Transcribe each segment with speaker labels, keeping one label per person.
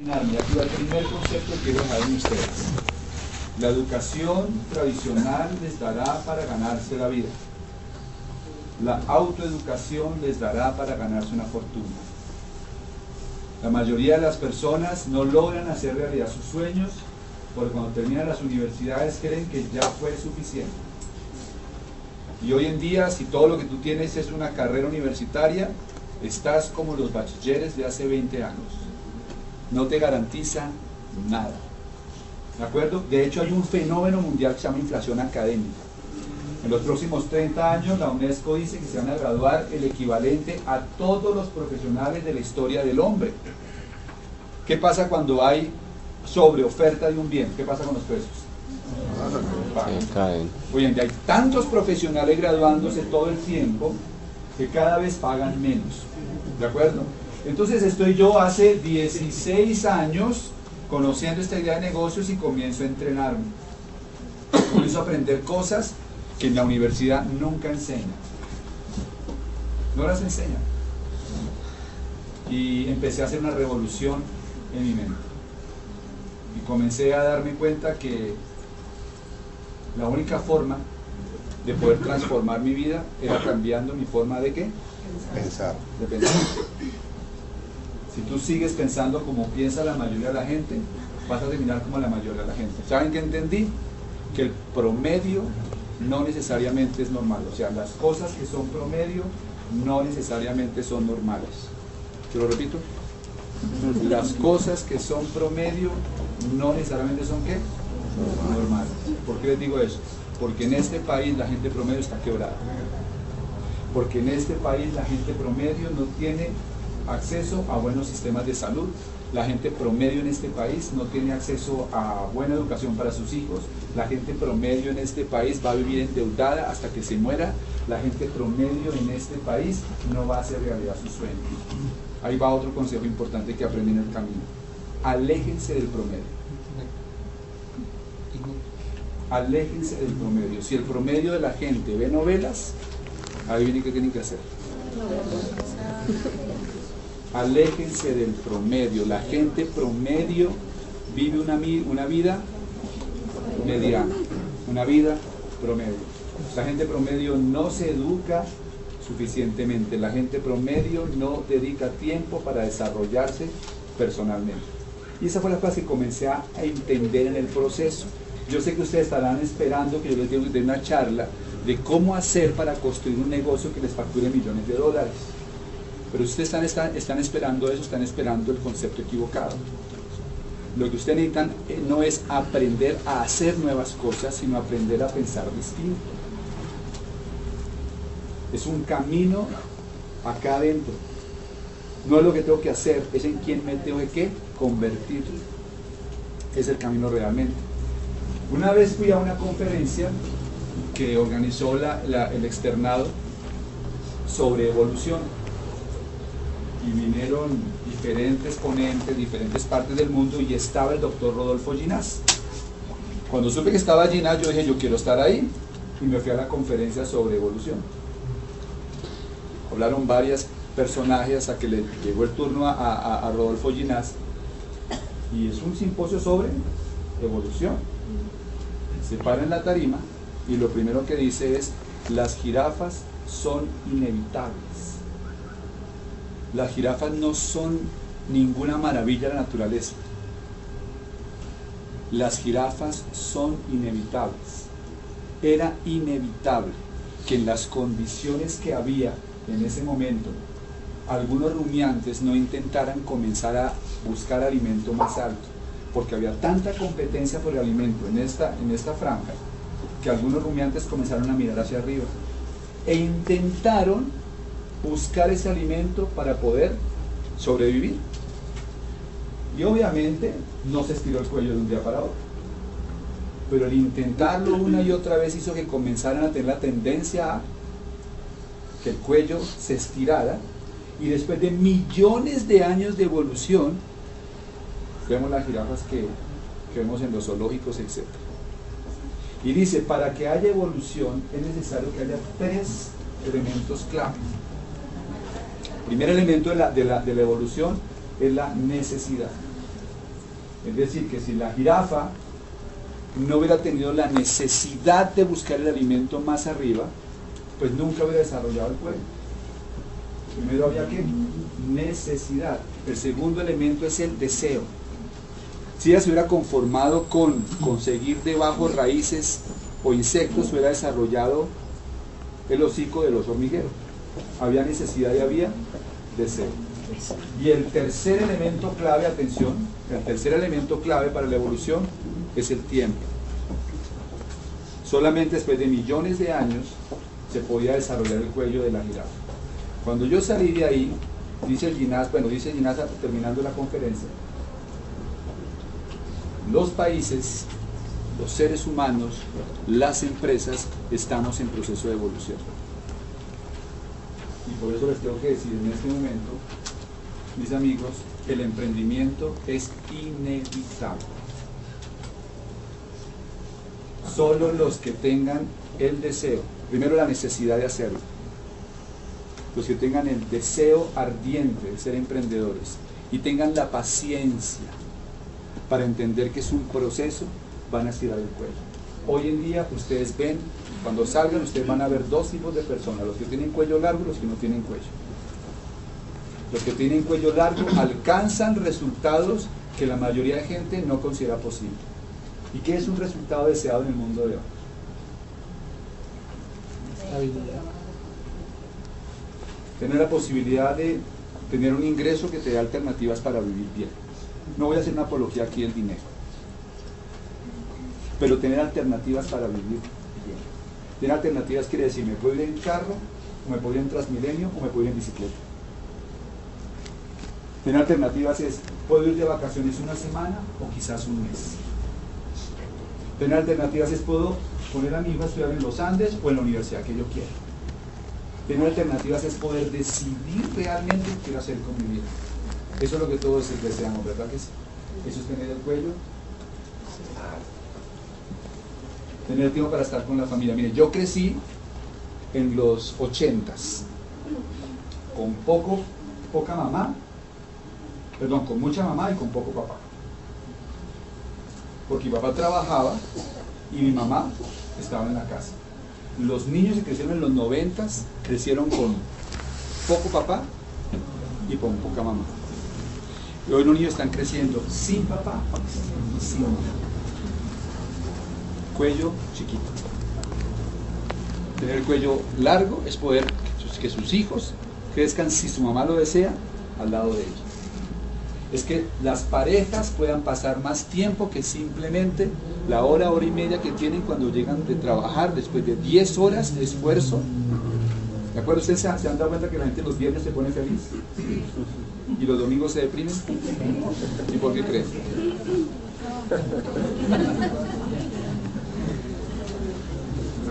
Speaker 1: El primer concepto que quiero dejar en ustedes. La educación tradicional les dará para ganarse la vida. La autoeducación les dará para ganarse una fortuna. La mayoría de las personas no logran hacer realidad sus sueños porque cuando terminan las universidades creen que ya fue suficiente. Y hoy en día, si todo lo que tú tienes es una carrera universitaria, estás como los bachilleres de hace 20 años. No te garantiza nada. ¿De acuerdo? De hecho, hay un fenómeno mundial que se llama inflación académica. En los próximos 30 años, la UNESCO dice que se van a graduar el equivalente a todos los profesionales de la historia del hombre. ¿Qué pasa cuando hay sobreoferta de un bien? ¿Qué pasa con los precios?
Speaker 2: caen.
Speaker 1: Hoy en día hay tantos profesionales graduándose todo el tiempo que cada vez pagan menos. ¿De acuerdo? Entonces estoy yo hace 16 años conociendo esta idea de negocios y comienzo a entrenarme. Comienzo a aprender cosas que en la universidad nunca enseñan. No las enseñan. Y empecé a hacer una revolución en mi mente. Y comencé a darme cuenta que la única forma de poder transformar mi vida era cambiando mi forma de qué?
Speaker 2: Pensar.
Speaker 1: De pensar. Si tú sigues pensando como piensa la mayoría de la gente, vas a terminar como la mayoría de la gente. ¿Saben qué entendí? Que el promedio no necesariamente es normal. O sea, las cosas que son promedio no necesariamente son normales. ¿Te lo repito? Las cosas que son promedio no necesariamente son qué? Normales. ¿Por qué les digo eso? Porque en este país la gente promedio está quebrada. Porque en este país la gente promedio no tiene acceso a buenos sistemas de salud. La gente promedio en este país no tiene acceso a buena educación para sus hijos. La gente promedio en este país va a vivir endeudada hasta que se muera. La gente promedio en este país no va a hacer realidad sus sueños. Ahí va otro consejo importante que aprendí en el camino. Aléjense del promedio. Aléjense del promedio. Si el promedio de la gente ve novelas, adivinen qué tienen que hacer. Aléjense del promedio. La gente promedio vive una, una vida mediana, una vida promedio. La gente promedio no se educa suficientemente. La gente promedio no dedica tiempo para desarrollarse personalmente. Y esa fue la cosa que comencé a entender en el proceso. Yo sé que ustedes estarán esperando que yo les dé una charla de cómo hacer para construir un negocio que les facture millones de dólares. Pero ustedes están, esperando eso, están esperando el concepto equivocado. Lo que ustedes necesitan eh, no es aprender a hacer nuevas cosas, sino aprender a pensar distinto. Es un camino acá adentro. No es lo que tengo que hacer, es en quién me tengo que convertir. Es el camino realmente. Una vez fui a una conferencia que organizó el externado sobre evolución y vinieron diferentes ponentes, diferentes partes del mundo y estaba el doctor Rodolfo Ginás. Cuando supe que estaba Ginás, yo dije, yo quiero estar ahí y me fui a la conferencia sobre evolución. Hablaron varias personajes hasta que le llegó el turno a, Rodolfo Ginás y es un simposio sobre evolución. Se para en la tarima y lo primero que dice es, las jirafas son inevitables. Las jirafas no son ninguna maravilla de la naturaleza. Las jirafas son inevitables. Era inevitable que en las condiciones que había en ese momento, algunos rumiantes no intentaran comenzar a buscar alimento más alto, porque había tanta competencia por el alimento en esta, en esta franja, que algunos rumiantes comenzaron a mirar hacia arriba e intentaron buscar ese alimento para poder sobrevivir. Y obviamente no se estiró el cuello de un día para otro. Pero el intentarlo una y otra vez hizo que comenzaran a tener la tendencia a que el cuello se estirara y después de millones de años de evolución, vemos las jirafas que, vemos en los zoológicos, etc. Y dice, para que haya evolución es necesario que haya tres elementos clave. Primer elemento de la, de la- de la evolución es la necesidad. Es decir, que si la jirafa no hubiera tenido la necesidad de buscar el alimento más arriba, pues nunca hubiera desarrollado el cuello. Primero había que necesidad. El segundo elemento es el deseo. Si ella se hubiera conformado con conseguir debajo raíces o insectos, hubiera desarrollado el hocico de los hormigueros. Había necesidad y había deseo. Y el tercer elemento clave, atención, el tercer elemento clave para la evolución es el tiempo. Solamente después de millones de años se podía desarrollar el cuello de la jirafa. Cuando yo salí de ahí, dice el Ginás, bueno, dice el terminando la conferencia, los países, los seres humanos, las empresas, estamos en proceso de evolución. Y por eso les tengo que decir en este momento, mis amigos, el emprendimiento es inevitable. Solo los que tengan el deseo, primero la necesidad de hacerlo, los que tengan el deseo ardiente de ser emprendedores y tengan la paciencia para entender que es un proceso, van a estirar el cuello. Hoy en día ustedes ven, cuando salgan ustedes van a ver dos tipos de personas, los que tienen cuello largo y los que no tienen cuello. Los que tienen cuello largo alcanzan resultados que la mayoría de gente no considera posible. ¿Y qué es un resultado deseado en el mundo de hoy? Tener la posibilidad de tener un ingreso que te dé alternativas para vivir bien. No voy a hacer una apología aquí del dinero, pero tener alternativas para vivir bien. Tener alternativas quiere decir, me puedo ir en carro, o me puedo ir en Transmilenio, o me puedo ir en bicicleta. Tener alternativas es, puedo ir de vacaciones una semana o quizás un mes. Tener alternativas es, puedo poner a mi hijo a estudiar en los Andes o en la universidad que yo quiera. Tener alternativas es poder decidir realmente qué hacer con mi vida. Eso es lo que todos deseamos, ¿verdad que sí? Eso es tener el cuello. Tener tiempo para estar con la familia. Mire, yo crecí en los ochentas, con poco, poca mamá, perdón, con mucha mamá y con poco papá. Porque mi papá trabajaba y mi mamá estaba en la casa. Los niños que crecieron en los noventas crecieron con poco papá y con poca mamá. Y hoy los niños están creciendo sin papá y sin mamá. Cuello chiquito. Tener el cuello largo es poder que sus hijos crezcan, si su mamá lo desea, al lado de ellos. Es que las parejas puedan pasar más tiempo que simplemente la hora, hora y media que tienen cuando llegan de trabajar después de 10 horas de esfuerzo. ¿De acuerdo? ¿Ustedes se han dado cuenta que la gente los viernes se pone feliz? y los domingos se deprimen? ¿Y por qué creen?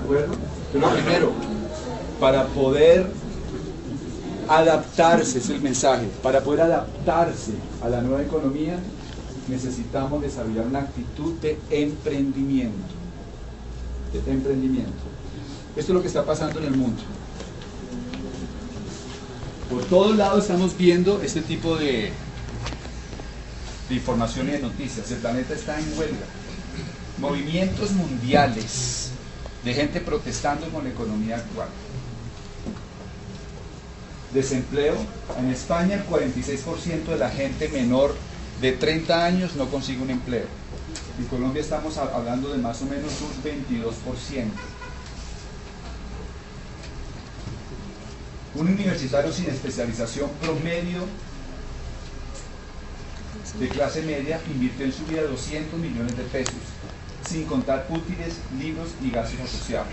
Speaker 1: ¿De acuerdo? Pero primero, para poder adaptarse, es el mensaje, para poder adaptarse a la nueva economía, necesitamos desarrollar una actitud de emprendimiento. De emprendimiento. Esto es lo que está pasando en el mundo. Por todos lados estamos viendo este tipo de, de información y de noticias. El planeta está en huelga. Movimientos mundiales de gente protestando con la economía actual. Desempleo. En España el 46% de la gente menor de 30 años no consigue un empleo. En Colombia estamos hablando de más o menos un 22%. Un universitario sin especialización promedio de clase media invirtió en su vida 200 millones de pesos, sin contar útiles, libros y gastos asociados.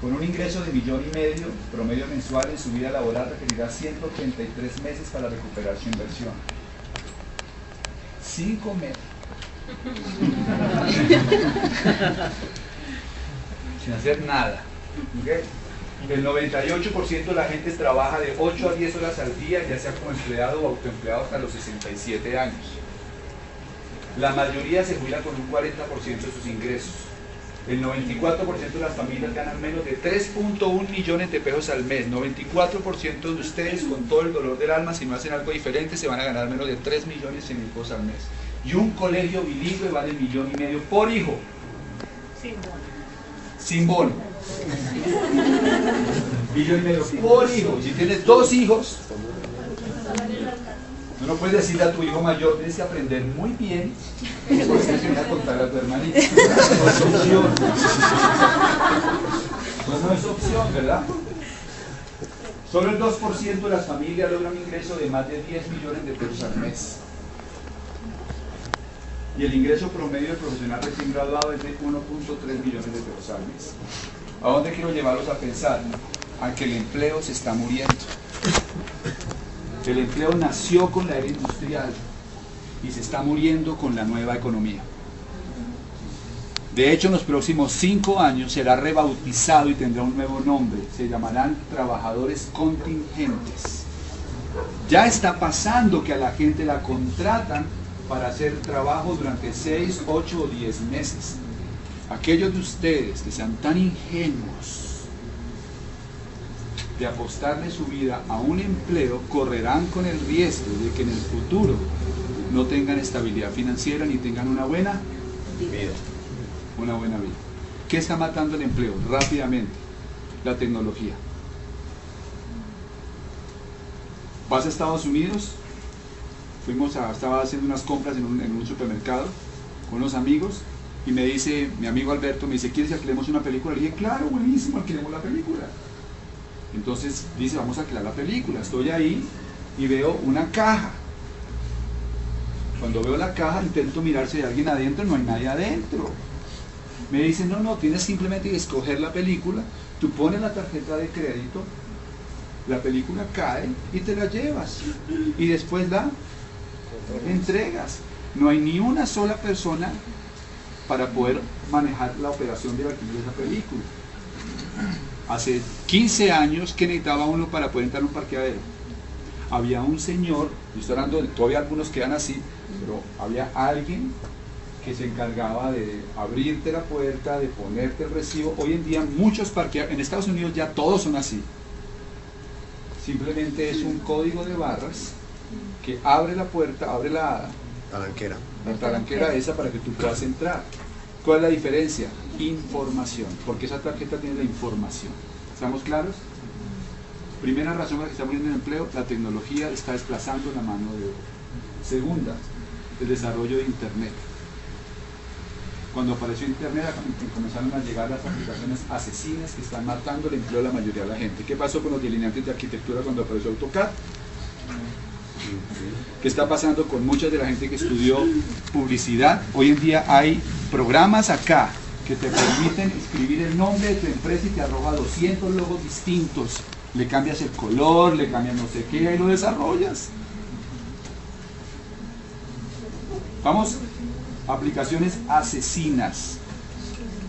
Speaker 1: Con un ingreso de millón y medio promedio mensual en su vida laboral requerirá 133 meses para recuperar su inversión. Sin comer. sin hacer nada. El 98% de la gente trabaja de 8 a 10 horas al día, ya sea como empleado o autoempleado hasta los 67 años. La mayoría se jubila con un 40% de sus ingresos. El 94% de las familias ganan menos de 3.1 millones de pesos al mes. 94% de ustedes, con todo el dolor del alma, si no hacen algo diferente, se van a ganar menos de 3 millones y mil pesos al mes. Y un colegio bilingüe vale millón y medio por hijo. Sin bono. Sin bono. millón y medio por hijo. Si tienes dos hijos, Tú no puedes decirle a tu hijo mayor, tienes que aprender muy bien, porque tienes que a contar a tu hermanito. No es opción. Pues no es opción, ¿verdad? Solo el 2% de las familias logra un ingreso de más de 10 millones de pesos al mes. Y el ingreso promedio del profesional recién graduado es de 1.3 millones de pesos al mes. ¿A dónde quiero llevarlos a pensar? A que el empleo se está muriendo. El empleo nació con la era industrial y se está muriendo con la nueva economía. De hecho, en los próximos cinco años será rebautizado y tendrá un nuevo nombre. Se llamarán trabajadores contingentes. Ya está pasando que a la gente la contratan para hacer trabajo durante seis, ocho o diez meses. Aquellos de ustedes que sean tan ingenuos de apostarle su vida a un empleo, correrán con el riesgo de que en el futuro no tengan estabilidad financiera ni tengan una buena vida. Una buena vida. ¿Qué está matando el empleo? Rápidamente, la tecnología. Vas a Estados Unidos, fuimos a, estaba haciendo unas compras en un, supermercado con unos amigos y me dice, mi amigo Alberto, me dice, ¿quieres que alquilemos una película? Le dije, claro, buenísimo, alquilemos la película. Entonces dice, vamos a crear la película. Estoy ahí y veo una caja. Cuando veo la caja intento mirar si hay alguien adentro, no hay nadie adentro. Me dicen, no, no, tienes simplemente que escoger la película, tú pones la tarjeta de crédito, la película cae y te la llevas. Y después la entregas. No hay ni una sola persona para poder manejar la operación de alquiler de esa película hace 15 años que necesitaba uno para poder entrar a un parqueadero. Había un señor, yo estoy hablando, todavía algunos quedan así, pero había alguien que se encargaba de abrirte la puerta, de ponerte el recibo. Hoy en día muchos parqueaderos, en Estados Unidos ya todos son así. Simplemente es un código de barras que abre la puerta, abre la
Speaker 2: talanquera.
Speaker 1: La talanquera esa para que tú puedas entrar. ¿Cuál es la diferencia? Información, porque esa tarjeta tiene la información. ¿Estamos claros? Primera razón por la que está muriendo el empleo, la tecnología está desplazando la mano de obra. Segunda, el desarrollo de Internet. Cuando apareció Internet comenzaron a llegar las aplicaciones asesinas que están matando el empleo de la mayoría de la gente. ¿Qué pasó con los delineantes de arquitectura cuando apareció AutoCAD? ¿Qué está pasando con mucha de la gente que estudió publicidad? Hoy en día hay programas acá que te permiten escribir el nombre de tu empresa y te arroja 200 logos distintos. Le cambias el color, le cambias no sé qué y lo desarrollas. Vamos, aplicaciones asesinas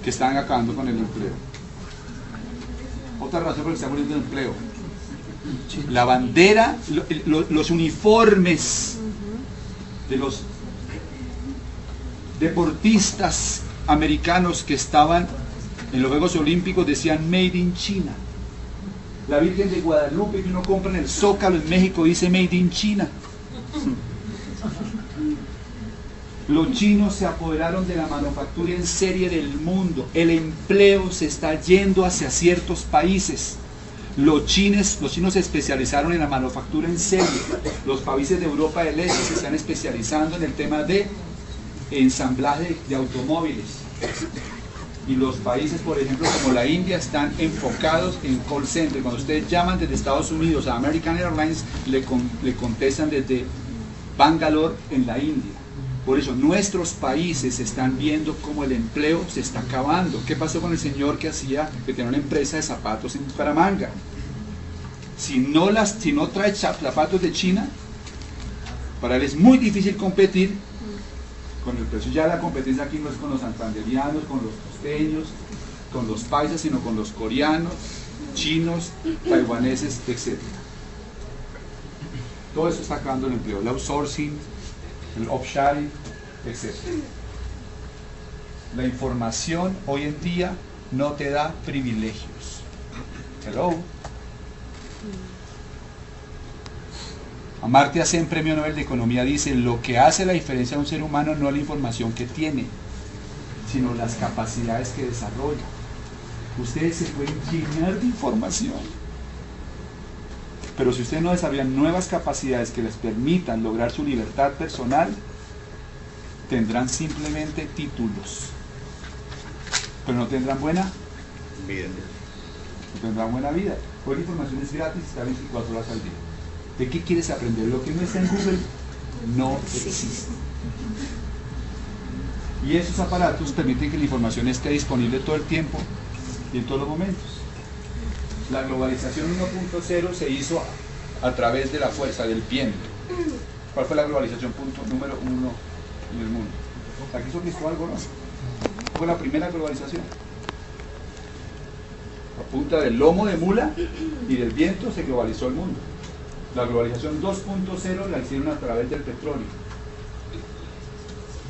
Speaker 1: que están acabando con el empleo. Otra razón por la que está muriendo el empleo la bandera, los uniformes de los deportistas americanos que estaban en los Juegos Olímpicos decían Made in China. La Virgen de Guadalupe que uno compra en el Zócalo en México dice Made in China. Los chinos se apoderaron de la manufactura en serie del mundo. El empleo se está yendo hacia ciertos países. Los chinos, los chinos se especializaron en la manufactura en serie. Los países de Europa del Este se están especializando en el tema de ensamblaje de automóviles. Y los países, por ejemplo, como la India, están enfocados en call center. Cuando ustedes llaman desde Estados Unidos a American Airlines, le contestan desde Bangalore en la India. Por eso nuestros países están viendo cómo el empleo se está acabando. ¿Qué pasó con el señor que hacía, que tenía una empresa de zapatos en Bucaramanga? Si no, las, si no trae zapatos de China, para él es muy difícil competir con el precio. Ya la competencia aquí no es con los santanderianos, con los costeños, con los paisas, sino con los coreanos, chinos, taiwaneses, etc. Todo eso está acabando el empleo. El outsourcing, el offshoring, etc. La información hoy en día no te da privilegios. Hello. Amartya Sen, Premio Nobel de Economía, dice, lo que hace la diferencia a un ser humano no es la información que tiene, sino las capacidades que desarrolla. Ustedes se pueden llenar de información, pero si ustedes no desarrollan nuevas capacidades que les permitan lograr su libertad personal, tendrán simplemente títulos, pero no tendrán buena vida. No tendrán buena vida. Hoy la información es gratis, está 24 horas al día. ¿De qué quieres aprender? Lo que no está en Google no existe. Y esos aparatos permiten que la información esté disponible todo el tiempo y en todos los momentos. La globalización 1.0 se hizo a, través de la fuerza del viento. ¿Cuál fue la globalización punto número uno en el mundo? Aquí hizo Cristóbal Colón. Fue la primera globalización. A punta del lomo de mula y del viento se globalizó el mundo. La globalización 2.0 la hicieron a través del petróleo,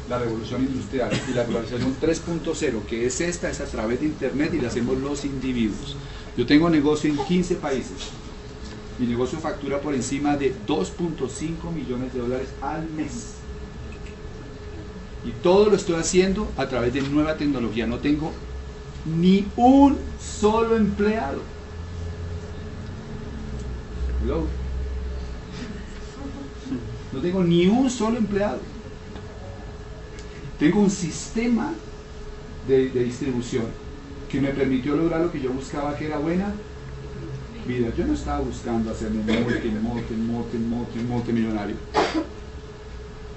Speaker 1: la revolución industrial. Y la globalización 3.0, que es esta, es a través de Internet y la hacemos los individuos. Yo tengo negocio en 15 países. Mi negocio factura por encima de 2.5 millones de dólares al mes. Y todo lo estoy haciendo a través de nueva tecnología. No tengo ni un solo empleado. Hello. No tengo ni un solo empleado. Tengo un sistema de, distribución que me permitió lograr lo que yo buscaba, que era buena vida. Yo no estaba buscando hacerme multi, multi, multi, multi, multimillonario.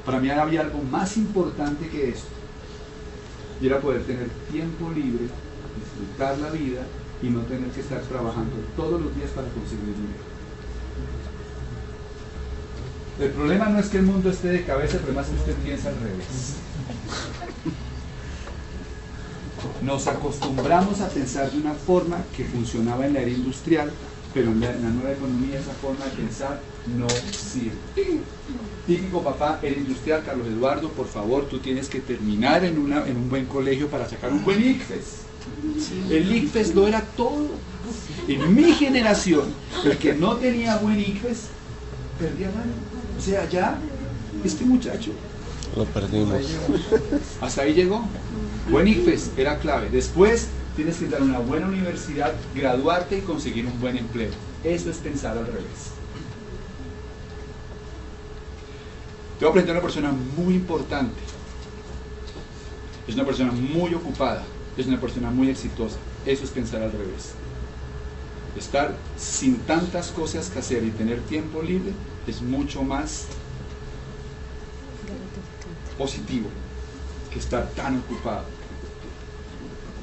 Speaker 1: Para mí había algo más importante que esto. Y era poder tener tiempo libre, disfrutar la vida y no tener que estar trabajando todos los días para conseguir dinero. El problema no es que el mundo esté de cabeza, el problema es que usted piensa al revés. Nos acostumbramos a pensar de una forma que funcionaba en la era industrial, pero en la, nueva economía esa forma de pensar no sirve. Típico papá, era industrial, Carlos Eduardo, por favor, tú tienes que terminar en, una, en un buen colegio para sacar un buen ICFES. El ICFES lo era todo. En mi generación, el que no tenía buen ICFES, perdía mano. O sea, ya este muchacho.
Speaker 2: Lo perdimos.
Speaker 1: Hasta ahí llegó. Buen IFES era clave. Después tienes que dar una buena universidad, graduarte y conseguir un buen empleo. Eso es pensar al revés. Te voy a presentar a una persona muy importante. Es una persona muy ocupada. Es una persona muy exitosa. Eso es pensar al revés. Estar sin tantas cosas que hacer y tener tiempo libre es mucho más positivo que estar tan ocupado.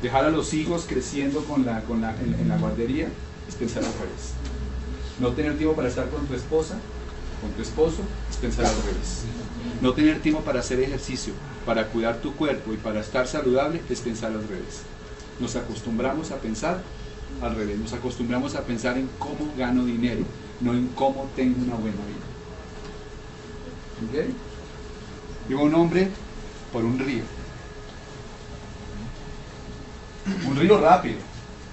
Speaker 1: Dejar a los hijos creciendo con la, en, la guardería es pensar al revés. No tener tiempo para estar con tu esposa, con tu esposo, es pensar al revés. No tener tiempo para hacer ejercicio, para cuidar tu cuerpo y para estar saludable, es pensar al revés. Nos acostumbramos a pensar al revés, nos acostumbramos a pensar en cómo gano dinero, no en cómo tengo una buena vida. ¿Ok? Iba un hombre por un río. Un río rápido,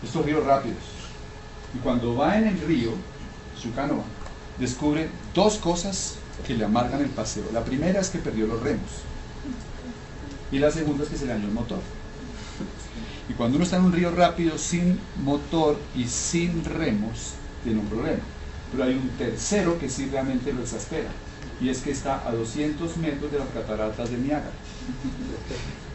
Speaker 1: estos ríos rápidos. Y cuando va en el río, su canoa, descubre dos cosas que le amargan el paseo. La primera es que perdió los remos. Y la segunda es que se le dañó el motor. Y cuando uno está en un río rápido sin motor y sin remos, tiene un problema. Pero hay un tercero que sí realmente lo exaspera. Y es que está a 200 metros de las cataratas del Niágara.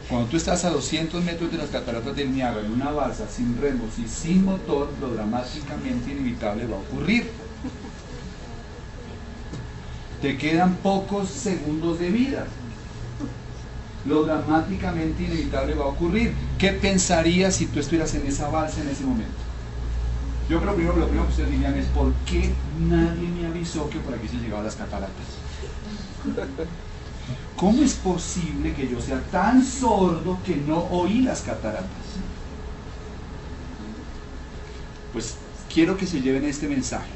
Speaker 1: Cuando tú estás a 200 metros de las cataratas del Niágara en una balsa sin remos y sin motor, lo dramáticamente inevitable va a ocurrir. Te quedan pocos segundos de vida lo dramáticamente inevitable va a ocurrir. ¿Qué pensarías si tú estuvieras en esa balsa en ese momento? Yo creo primero, lo primero que ustedes dirían es ¿por qué nadie me avisó que por aquí se llegaban las cataratas? ¿Cómo es posible que yo sea tan sordo que no oí las cataratas? Pues quiero que se lleven este mensaje.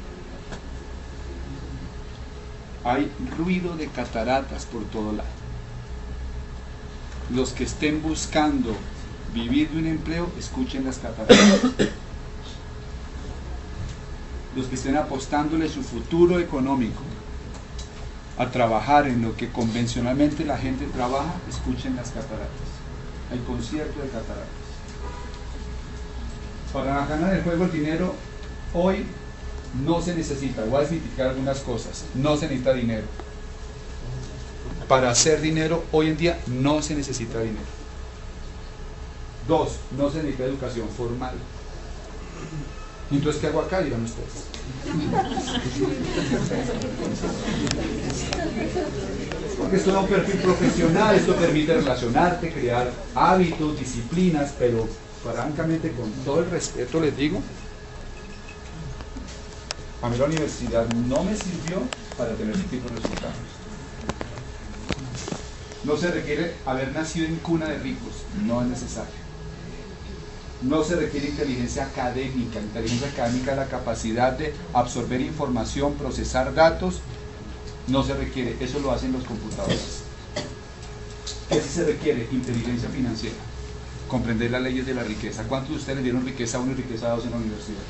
Speaker 1: Hay ruido de cataratas por todo lado los que estén buscando vivir de un empleo, escuchen las cataratas. Los que estén apostándole su futuro económico a trabajar en lo que convencionalmente la gente trabaja, escuchen las cataratas, el concierto de cataratas. Para ganar el juego el dinero, hoy no se necesita, voy a significar algunas cosas, no se necesita dinero. Para hacer dinero, hoy en día no se necesita dinero. Dos, no se necesita educación formal. Entonces, ¿qué hago acá? Díganme ustedes. Porque esto da un perfil profesional, esto permite relacionarte, crear hábitos, disciplinas, pero francamente, con todo el respeto les digo, a mí la universidad no me sirvió para tener ese tipo de resultados. No se requiere haber nacido en cuna de ricos, no es necesario. No se requiere inteligencia académica. Inteligencia académica es la capacidad de absorber información, procesar datos. No se requiere, eso lo hacen los computadores. ¿Qué sí se requiere? Inteligencia financiera. Comprender las leyes de la riqueza. ¿Cuántos de ustedes dieron riqueza a uno y riqueza a dos en la universidad?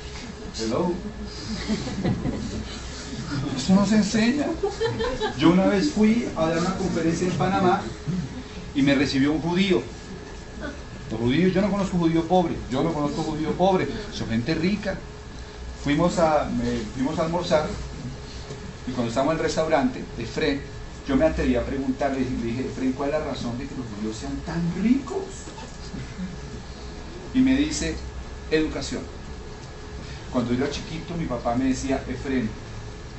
Speaker 1: Hello. Eso no se enseña. Yo una vez fui a dar una conferencia en Panamá y me recibió un judío los judíos, yo no conozco judío pobre, yo no conozco judío pobre, son gente rica. Fuimos a, fuimos a almorzar y cuando estábamos en el restaurante, Efren, yo me atreví a preguntarle, le dije, Efren, ¿cuál es la razón de que los judíos sean tan ricos? Y me dice, educación. Cuando yo era chiquito, mi papá me decía, Efren,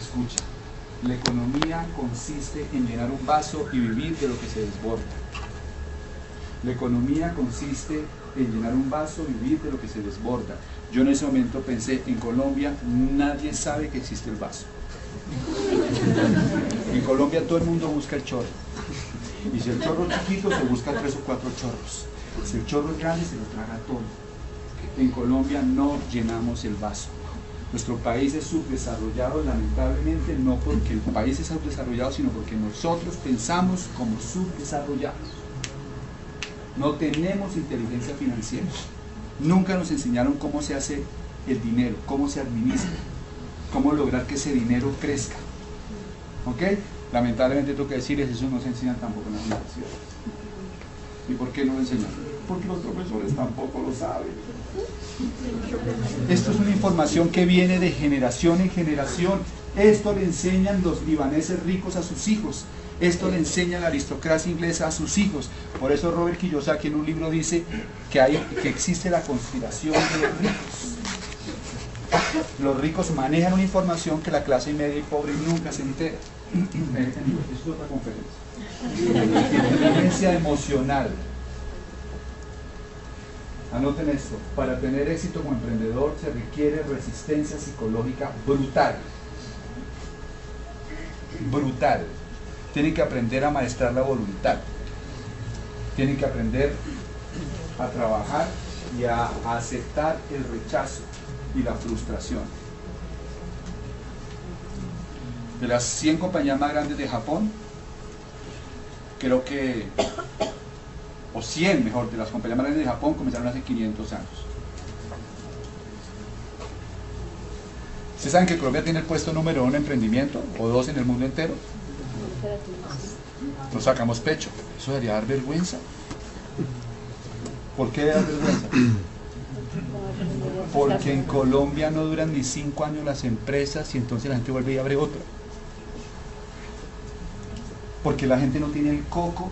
Speaker 1: escucha, la economía consiste en llenar un vaso y vivir de lo que se desborda. La economía consiste en llenar un vaso, vivir de lo que se desborda. Yo en ese momento pensé, en Colombia nadie sabe que existe el vaso. En Colombia todo el mundo busca el chorro. Y si el chorro es chiquito, se busca tres o cuatro chorros. Si el chorro es grande, se lo traga todo. En Colombia no llenamos el vaso. Nuestro país es subdesarrollado, lamentablemente, no porque el país es subdesarrollado, sino porque nosotros pensamos como subdesarrollados. No tenemos inteligencia financiera. Nunca nos enseñaron cómo se hace el dinero, cómo se administra, cómo lograr que ese dinero crezca. ¿Ok? Lamentablemente tengo que decirles, eso no se enseña tampoco en la universidad. ¿Y por qué no lo enseñan? Porque los profesores tampoco lo saben. Esto es una información que viene de generación en generación. Esto le enseñan los libaneses ricos a sus hijos. Esto le enseña la aristocracia inglesa a sus hijos. Por eso Robert Kiyosaki en un libro dice que, hay, que existe la conspiración de los ricos. Los ricos manejan una información que la clase media y pobre nunca se entera. es otra conferencia. Inteligencia emocional. Anoten esto, para tener éxito como emprendedor se requiere resistencia psicológica brutal. Brutal tienen que aprender a maestrar la voluntad. Tienen que aprender a trabajar y a aceptar el rechazo y la frustración. De las 100 compañías más grandes de Japón, creo que, o 100 mejor, de las compañías más grandes de Japón comenzaron hace 500 años. ¿Ustedes saben que Colombia tiene el puesto número uno en emprendimiento o dos en el mundo entero? Nos sacamos pecho. Eso debería dar vergüenza. ¿Por qué dar vergüenza? Porque en Colombia no duran ni cinco años las empresas y entonces la gente vuelve y abre otra. Porque la gente no tiene el coco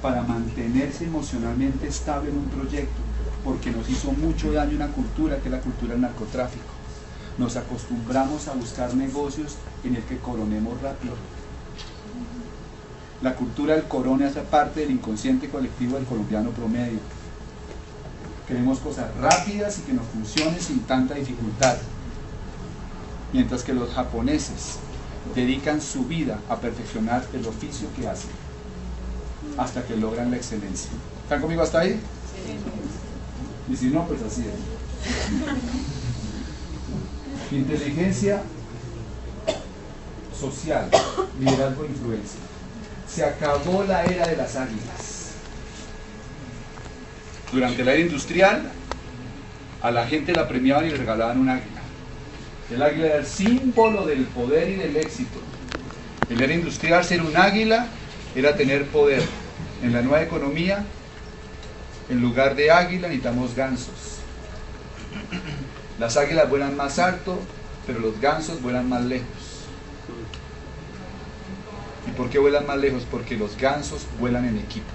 Speaker 1: para mantenerse emocionalmente estable en un proyecto. Porque nos hizo mucho daño una cultura que es la cultura del narcotráfico. Nos acostumbramos a buscar negocios en el que coronemos rápido la cultura del corona hace parte del inconsciente colectivo del colombiano promedio. Queremos cosas rápidas y que nos funcionen sin tanta dificultad. Mientras que los japoneses dedican su vida a perfeccionar el oficio que hacen hasta que logran la excelencia. ¿Están conmigo hasta ahí? Y si no, pues así es. Inteligencia social, liderazgo e influencia se acabó la era de las águilas. Durante la era industrial, a la gente la premiaban y le regalaban un águila. El águila era el símbolo del poder y del éxito. En la era industrial, ser un águila era tener poder. En la nueva economía, en lugar de águila, necesitamos gansos. Las águilas vuelan más alto, pero los gansos vuelan más lejos. ¿Y por qué vuelan más lejos? Porque los gansos vuelan en equipo.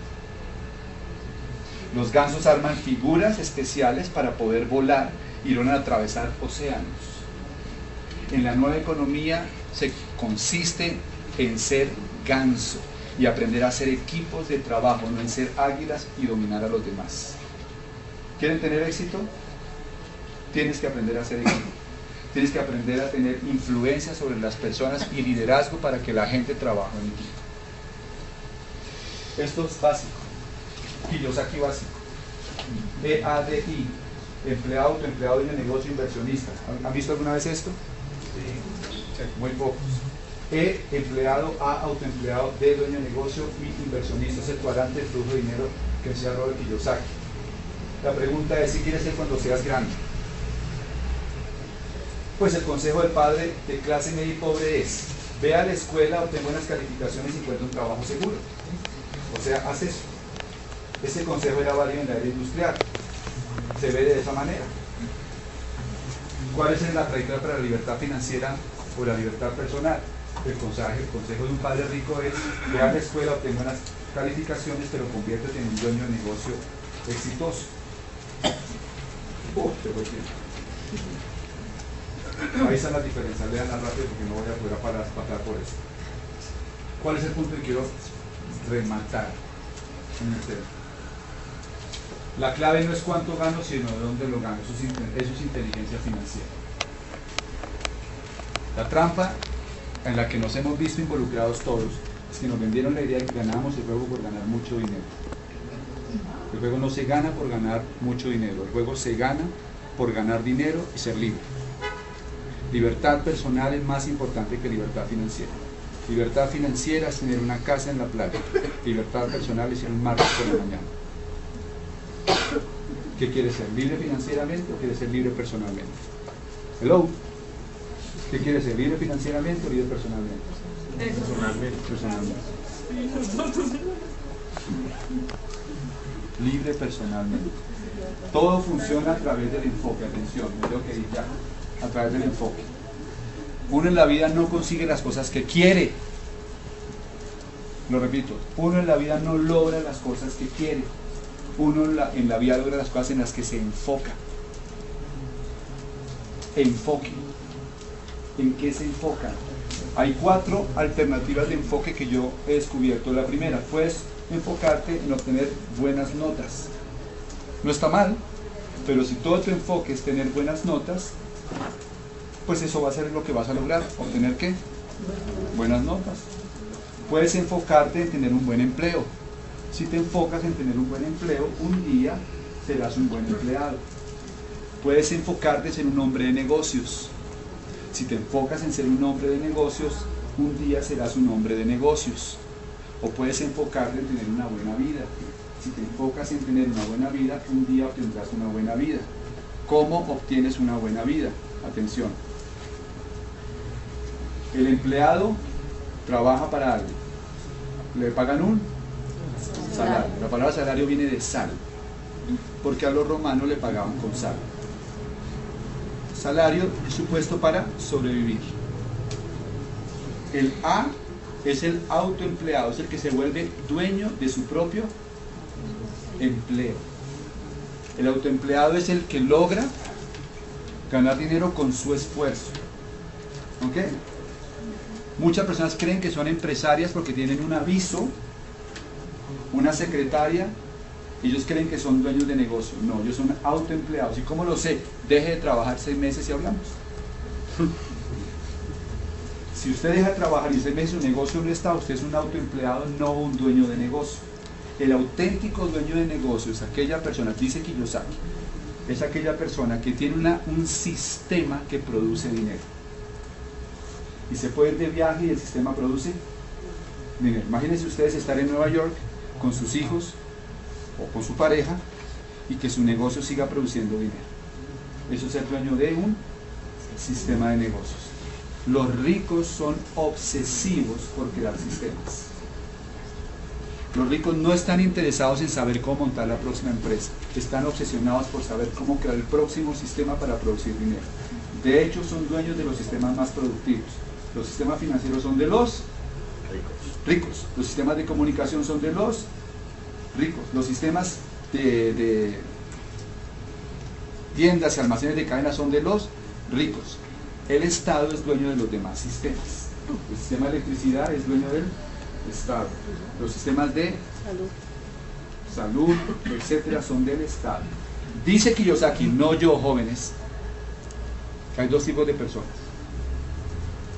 Speaker 1: Los gansos arman figuras especiales para poder volar y a atravesar océanos. En la nueva economía se consiste en ser ganso y aprender a hacer equipos de trabajo, no en ser águilas y dominar a los demás. ¿Quieren tener éxito? Tienes que aprender a hacer equipo. Tienes que aprender a tener influencia sobre las personas y liderazgo para que la gente trabaje en equipo. Esto es básico. Kiyosaki básico. EADI. Empleado, autoempleado de negocio inversionista. ¿Han visto alguna vez esto? Sí. Muy pocos. E, empleado, A, autoempleado, D, dueño de negocio y inversionista. Es el cuadrante de flujo de dinero que decía Robert Kiyosaki. La pregunta es si quieres ser cuando seas grande. Pues el consejo del padre de clase media y pobre es, ve a la escuela, obtén buenas calificaciones y encuentra un trabajo seguro. O sea, haz eso. Ese consejo era válido en la era industrial. Se ve de esa manera. ¿Cuál es la trayectoria para la libertad financiera o la libertad personal? El consejo, el de un padre rico es, ve a la escuela, obtén buenas calificaciones, pero conviértete en un dueño de negocio exitoso. Oh, Ahí están las diferencias, lean rápido porque no voy a poder parar, por eso. ¿Cuál es el punto que quiero rematar en el tema? La clave no es cuánto gano, sino de dónde lo gano. Eso es, eso es inteligencia financiera. La trampa en la que nos hemos visto involucrados todos es que nos vendieron la idea de que ganábamos el juego por ganar mucho dinero. El juego no se gana por ganar mucho dinero, el juego se gana por ganar dinero y ser libre. Libertad personal es más importante que libertad financiera. Libertad financiera es tener una casa en la playa. Libertad personal es ir un martes por la mañana. ¿Qué quieres ser? ¿Libre financieramente o quieres ser libre personalmente? Hello. ¿Qué quieres ser? ¿Libre financieramente o libre personalmente? Personalmente. Personalmente. Libre personalmente. Todo funciona a través del enfoque. Atención, me tengo que ya a través del enfoque. Uno en la vida no consigue las cosas que quiere. Lo repito, uno en la vida no logra las cosas que quiere. Uno en la, en la vida logra las cosas en las que se enfoca. Enfoque. ¿En qué se enfoca? Hay cuatro alternativas de enfoque que yo he descubierto. La primera, puedes enfocarte en obtener buenas notas. No está mal, pero si todo tu enfoque es tener buenas notas, pues eso va a ser lo que vas a lograr, obtener qué? Buenas notas. Puedes enfocarte en tener un buen empleo. Si te enfocas en tener un buen empleo, un día serás un buen empleado. Puedes enfocarte en ser un hombre de negocios. Si te enfocas en ser un hombre de negocios, un día serás un hombre de negocios. O puedes enfocarte en tener una buena vida. Si te enfocas en tener una buena vida, un día obtendrás una buena vida. ¿Cómo obtienes una buena vida? Atención. El empleado trabaja para alguien. Le pagan un salario. La palabra salario viene de sal. Porque a los romanos le pagaban con sal. Salario es supuesto para sobrevivir. El A es el autoempleado, es el que se vuelve dueño de su propio empleo. El autoempleado es el que logra ganar dinero con su esfuerzo. ¿Ok? Muchas personas creen que son empresarias porque tienen un aviso, una secretaria, ellos creen que son dueños de negocio. No, ellos son autoempleados. ¿Y cómo lo sé? Deje de trabajar seis meses y hablamos. Si usted deja de trabajar y seis meses su negocio no está, usted es un autoempleado, no un dueño de negocio. El auténtico dueño de negocio es aquella persona, dice Kiyosaki, es aquella persona que tiene un sistema que produce dinero. Y se puede ir de viaje y el sistema produce dinero. Imagínense ustedes estar en Nueva York con sus hijos o con su pareja y que su negocio siga produciendo dinero. Eso es ser dueño de un sistema de negocios. Los ricos son obsesivos por crear sistemas. Los ricos no están interesados en saber cómo montar la próxima empresa, están obsesionados por saber cómo crear el próximo sistema para producir dinero. De hecho, son dueños de los sistemas más productivos. Los sistemas financieros son de los ricos. Los sistemas de comunicación son de los ricos. Los sistemas de, de tiendas y almacenes de cadena son de los ricos. El Estado es dueño de los demás sistemas. El sistema de electricidad es dueño del Estado. Los sistemas de salud, etcétera, son del Estado. Dice Kiyosaki, no yo, jóvenes, que hay dos tipos de personas.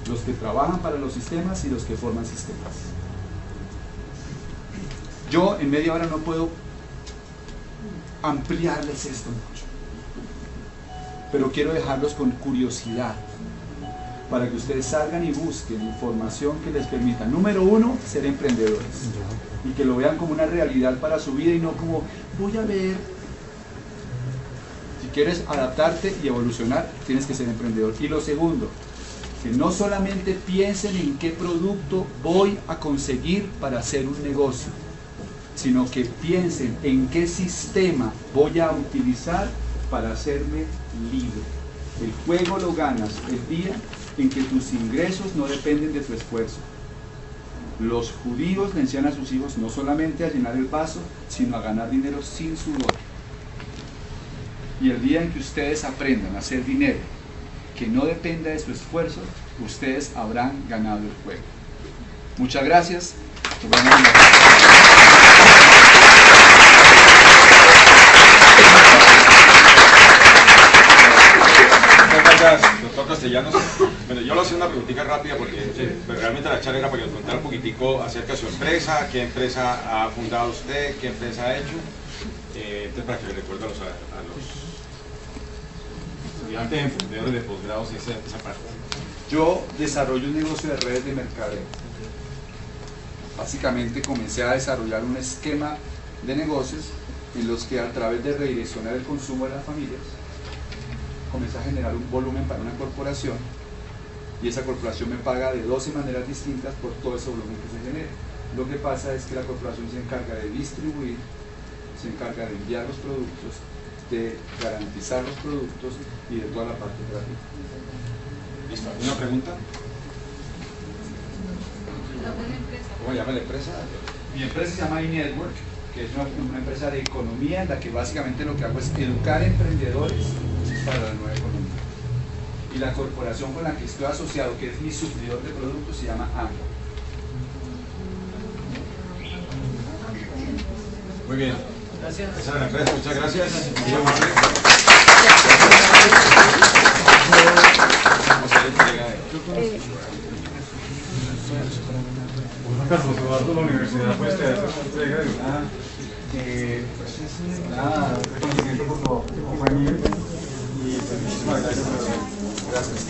Speaker 1: Los que trabajan para los sistemas y los que forman sistemas. Yo en media hora no puedo ampliarles esto mucho, pero quiero dejarlos con curiosidad para que ustedes salgan y busquen información que les permita, número uno, ser emprendedores y que lo vean como una realidad para su vida y no como voy a ver. Si quieres adaptarte y evolucionar, tienes que ser emprendedor. Y lo segundo, que no solamente piensen en qué producto voy a conseguir para hacer un negocio, sino que piensen en qué sistema voy a utilizar para hacerme libre. El juego lo ganas el día en que tus ingresos no dependen de tu esfuerzo. Los judíos le enseñan a sus hijos no solamente a llenar el vaso, sino a ganar dinero sin sudor. Y el día en que ustedes aprendan a hacer dinero que no dependa de su esfuerzo, ustedes habrán ganado el juego. Muchas gracias.
Speaker 2: Bueno, yo le hacía una preguntita rápida porque pues, realmente la charla era para que nos contara un poquitico acerca de su empresa, qué empresa ha fundado usted, qué empresa ha hecho. Eh, entonces, para que le recuerde a los, a los estudiantes emprendedores de posgrados esa, esa parte.
Speaker 1: Yo desarrollo un negocio de redes de mercadeo. Básicamente comencé a desarrollar un esquema de negocios en los que a través de redireccionar el consumo de las familias comienza a generar un volumen para una corporación y esa corporación me paga de 12 maneras distintas por todo ese volumen que se genera. Lo que pasa es que la corporación se encarga de distribuir, se encarga de enviar los productos, de garantizar los productos y de toda la parte operativa.
Speaker 2: ¿Listo? ¿Alguna pregunta? ¿Cómo llama la empresa?
Speaker 1: Mi empresa se llama eNetwork, que es una, una empresa de economía en la que básicamente lo que hago es educar emprendedores para la nueva economía. Y la corporación con la que estoy asociado, que es mi suplidor de productos, se llama AMBO.
Speaker 2: Muy bien.
Speaker 3: Gracias.
Speaker 2: Muchas gracias. Vamos a la entrega de-
Speaker 4: Carlos Eduardo, la universidad, pues te hace una entrega de una, eh, pues, nada, reconocimiento por tu por tu compañía y pues muchísimas gracias. Gracias.